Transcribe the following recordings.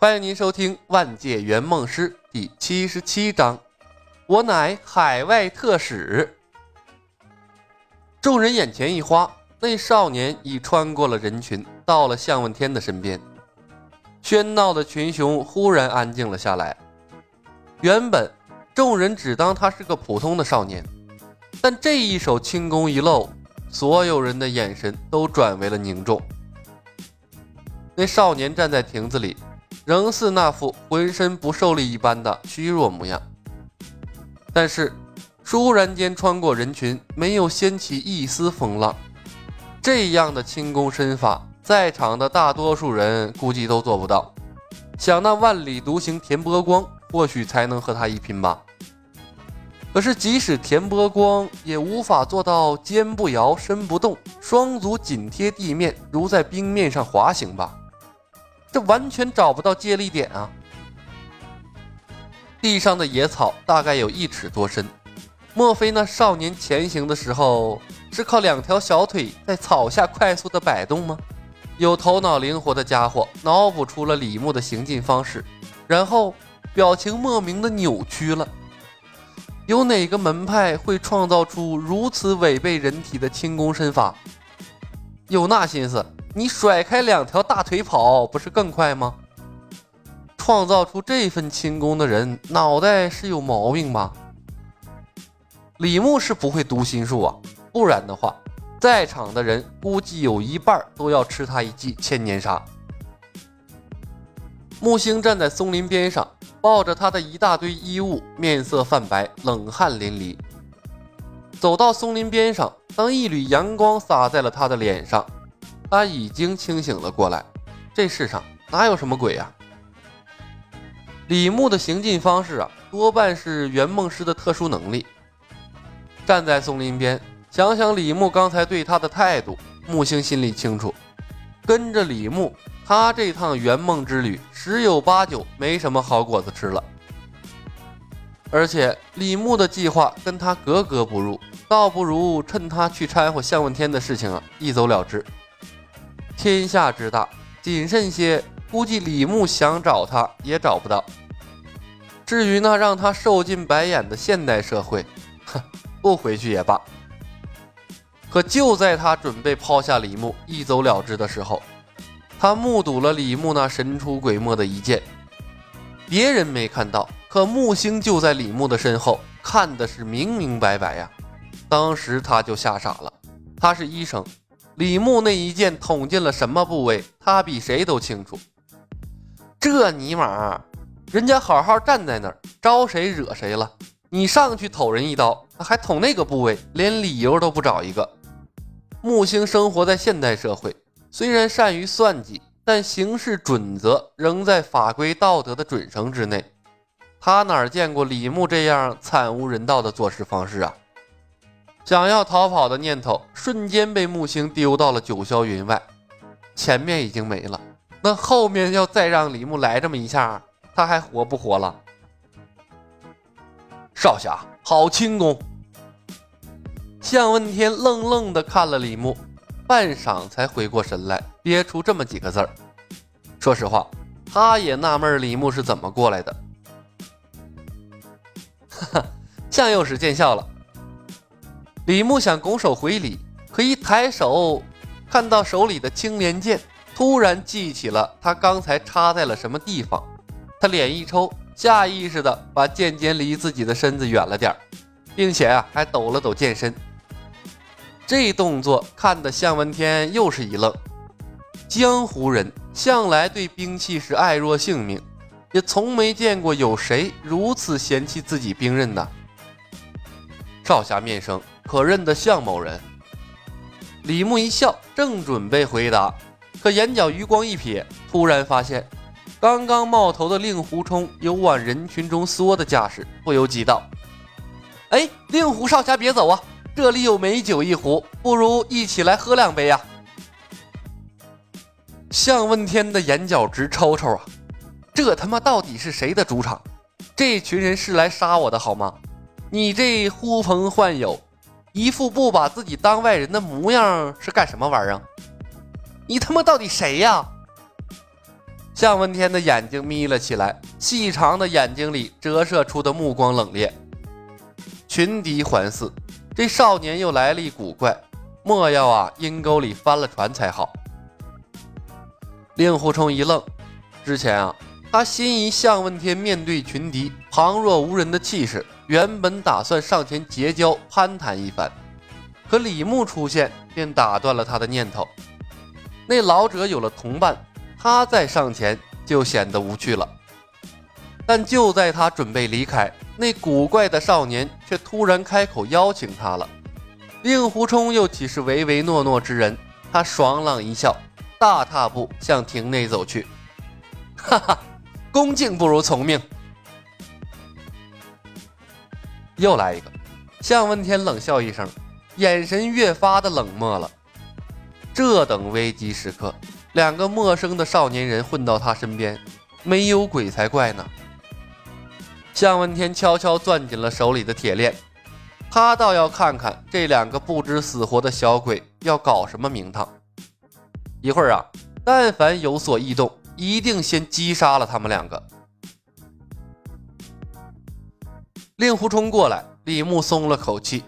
欢迎您收听《万界圆梦师》第七十七章。我乃海外特使。众人眼前一花，那少年已穿过了人群，到了向问天的身边。喧闹的群雄忽然安静了下来。原本众人只当他是个普通的少年，但这一手轻功一露，所有人的眼神都转为了凝重。那少年站在亭子里。仍是那副浑身不受力一般的虚弱模样，但是倏然间穿过人群，没有掀起一丝风浪。这样的轻功身法，在场的大多数人估计都做不到。想那万里独行田波光，或许才能和他一拼吧。可是即使田波光，也无法做到肩不摇身不动，双足紧贴地面，如在冰面上滑行吧。这完全找不到接力点啊！地上的野草大概有一尺多深，莫非那少年前行的时候是靠两条小腿在草下快速的摆动吗？有头脑灵活的家伙脑补出了李牧的行进方式，然后表情莫名的扭曲了。有哪个门派会创造出如此违背人体的轻功身法？有那心思？你甩开两条大腿跑，不是更快吗？创造出这份轻功的人，脑袋是有毛病吧？李牧是不会读心术啊，不然的话，在场的人估计有一半都要吃他一记千年杀。木星站在松林边上，抱着他的一大堆衣物，面色泛白，冷汗淋漓。走到松林边上，当一缕阳光洒在了他的脸上。他已经清醒了过来，这世上哪有什么鬼呀？李牧的行进方式啊，多半是圆梦师的特殊能力。站在松林边，想想李牧刚才对他的态度，木星心里清楚，跟着李牧，他这趟圆梦之旅十有八九没什么好果子吃了。而且李牧的计划跟他格格不入，倒不如趁他去掺和向问天的事情啊，一走了之。天下之大，谨慎些，估计李牧想找他也找不到。至于那让他受尽白眼的现代社会，哼，不回去也罢。可就在他准备抛下李牧一走了之的时候，他目睹了李牧那神出鬼没的一剑。别人没看到，可木星就在李牧的身后，看的是明明白白呀。当时他就吓傻了，他是医生。李牧那一剑捅进了什么部位？他比谁都清楚。这尼玛，人家好好站在那儿，招谁惹谁了？你上去捅人一刀，还捅那个部位，连理由都不找一个。木星生活在现代社会，虽然善于算计，但行事准则仍在法规道德的准绳之内。他哪见过李牧这样惨无人道的做事方式啊？想要逃跑的念头瞬间被木星丢到了九霄云外，前面已经没了，那后面要再让李牧来这么一下，他还活不活了？少侠，好轻功！向问天愣愣的看了李牧，半晌才回过神来，憋出这么几个字儿。说实话，他也纳闷李牧是怎么过来的。哈 哈，向右使见笑了。李牧想拱手回礼，可一抬手，看到手里的青莲剑，突然记起了他刚才插在了什么地方。他脸一抽，下意识的把剑尖离自己的身子远了点儿并且啊，还抖了抖剑身。这动作看得向问天又是一愣。江湖人向来对兵器是爱若性命，也从没见过有谁如此嫌弃自己兵刃的。少侠面生。可认得向某人，李牧一笑，正准备回答，可眼角余光一瞥，突然发现刚刚冒头的令狐冲有往人群中缩的架势，不由急道：“哎，令狐少侠别走啊，这里有美酒一壶，不如一起来喝两杯呀！”向问天的眼角直抽抽啊，这他妈到底是谁的主场？这群人是来杀我的好吗？你这呼朋唤友。一副不把自己当外人的模样是干什么玩意儿？你他妈到底谁呀？向问天的眼睛眯了起来，细长的眼睛里折射出的目光冷冽。群敌环伺，这少年又来历古怪，莫要啊阴沟里翻了船才好。令狐冲一愣，之前啊，他心仪向问天面对群敌旁若无人的气势，原本打算上前结交攀谈一番，可李牧出现便打断了他的念头。那老者有了同伴，他再上前就显得无趣了。但就在他准备离开，那古怪的少年却突然开口邀请他了。令狐冲又岂是唯唯诺诺之人？他爽朗一笑，大踏步向亭内走去。哈哈，恭敬不如从命。又来一个，向问天冷笑一声，眼神越发的冷漠了。这等危机时刻，两个陌生的少年人混到他身边，没有鬼才怪呢。向问天悄悄攥紧了手里的铁链，他倒要看看这两个不知死活的小鬼要搞什么名堂。一会儿啊，但凡有所异动，一定先击杀了他们两个。令狐冲过来，李牧松了口气，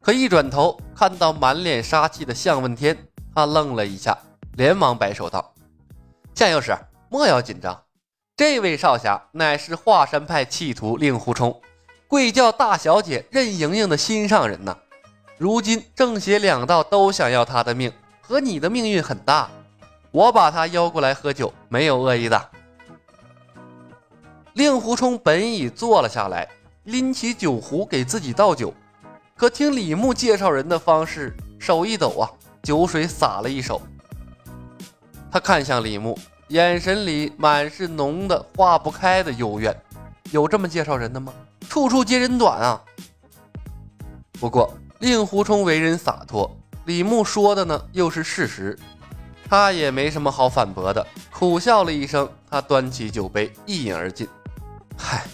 可一转头看到满脸杀气的向问天，他愣了一下，连忙摆手道：“向右使，莫要紧张。”这位少侠乃是华山派弃徒令狐冲，贵教大小姐任盈盈的心上人呐。如今正邪两道都想要他的命，和你的命运很大。我把他邀过来喝酒，没有恶意的。令狐冲本已坐了下来，拎起酒壶给自己倒酒，可听李牧介绍人的方式，手一抖啊，酒水洒了一手。他看向李牧。眼神里满是浓的化不开的幽怨，有这么介绍人的吗？处处揭人短啊！不过令狐冲为人洒脱，李牧说的呢又是事实，他也没什么好反驳的，苦笑了一声，他端起酒杯一饮而尽。嗨，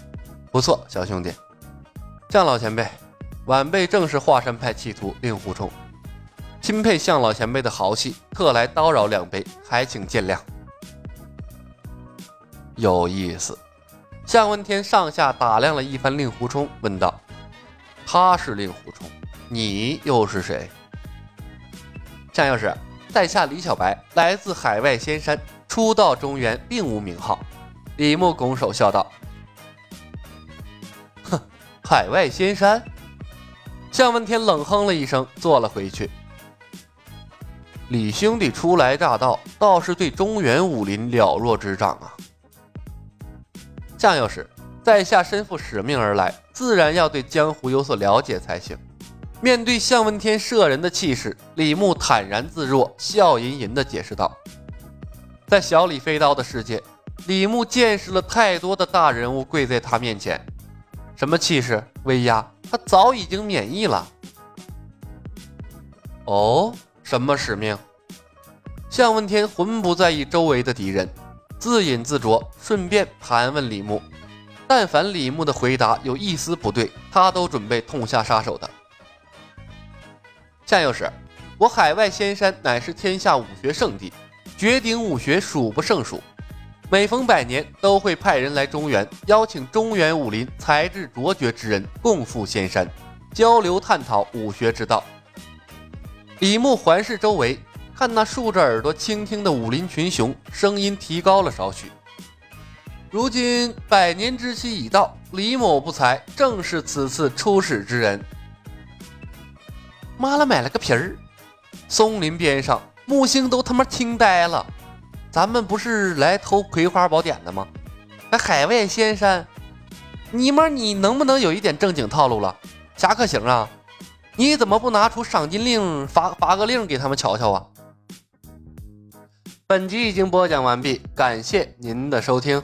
不错，小兄弟，向老前辈，晚辈正是华山派弃徒令狐冲，钦佩向老前辈的豪气，特来叨扰两杯，还请见谅。有意思，向问天上下打量了一番令狐冲，问道：“他是令狐冲，你又是谁？”向右使，在下李小白，来自海外仙山，初到中原，并无名号。李牧拱手笑道：“，海外仙山。”向问天冷哼了一声，坐了回去。李兄弟初来乍到，倒是对中原武林了若指掌啊。向右使，在下身负使命而来，自然要对江湖有所了解才行。面对向问天摄人的气势，李牧坦然自若，笑吟吟地解释道：“在小李飞刀的世界，李牧见识了太多的大人物跪在他面前，什么气势、威压，他早已经免疫了。”哦，什么使命？向问天浑不在意周围的敌人。自饮自酌，顺便盘问李牧。但凡李牧的回答有一丝不对，他都准备痛下杀手的。向右使，我海外仙山乃是天下武学圣地，绝顶武学数不胜数。每逢百年，都会派人来中原，邀请中原武林才智卓绝之人共赴仙山，交流探讨武学之道。李牧环视周围。看那竖着耳朵倾听的武林群雄，声音提高了少许。如今百年之期已到，李某不才正是此次出使之人。妈了，买了个皮儿！松林边上，木星都他妈听呆了。咱们不是来偷葵花宝典的吗？还海外仙山？尼玛，你能不能有一点正经套路了？侠客行啊？你怎么不拿出赏金令，发发个令给他们瞧瞧啊？本集已经播讲完毕，感谢您的收听。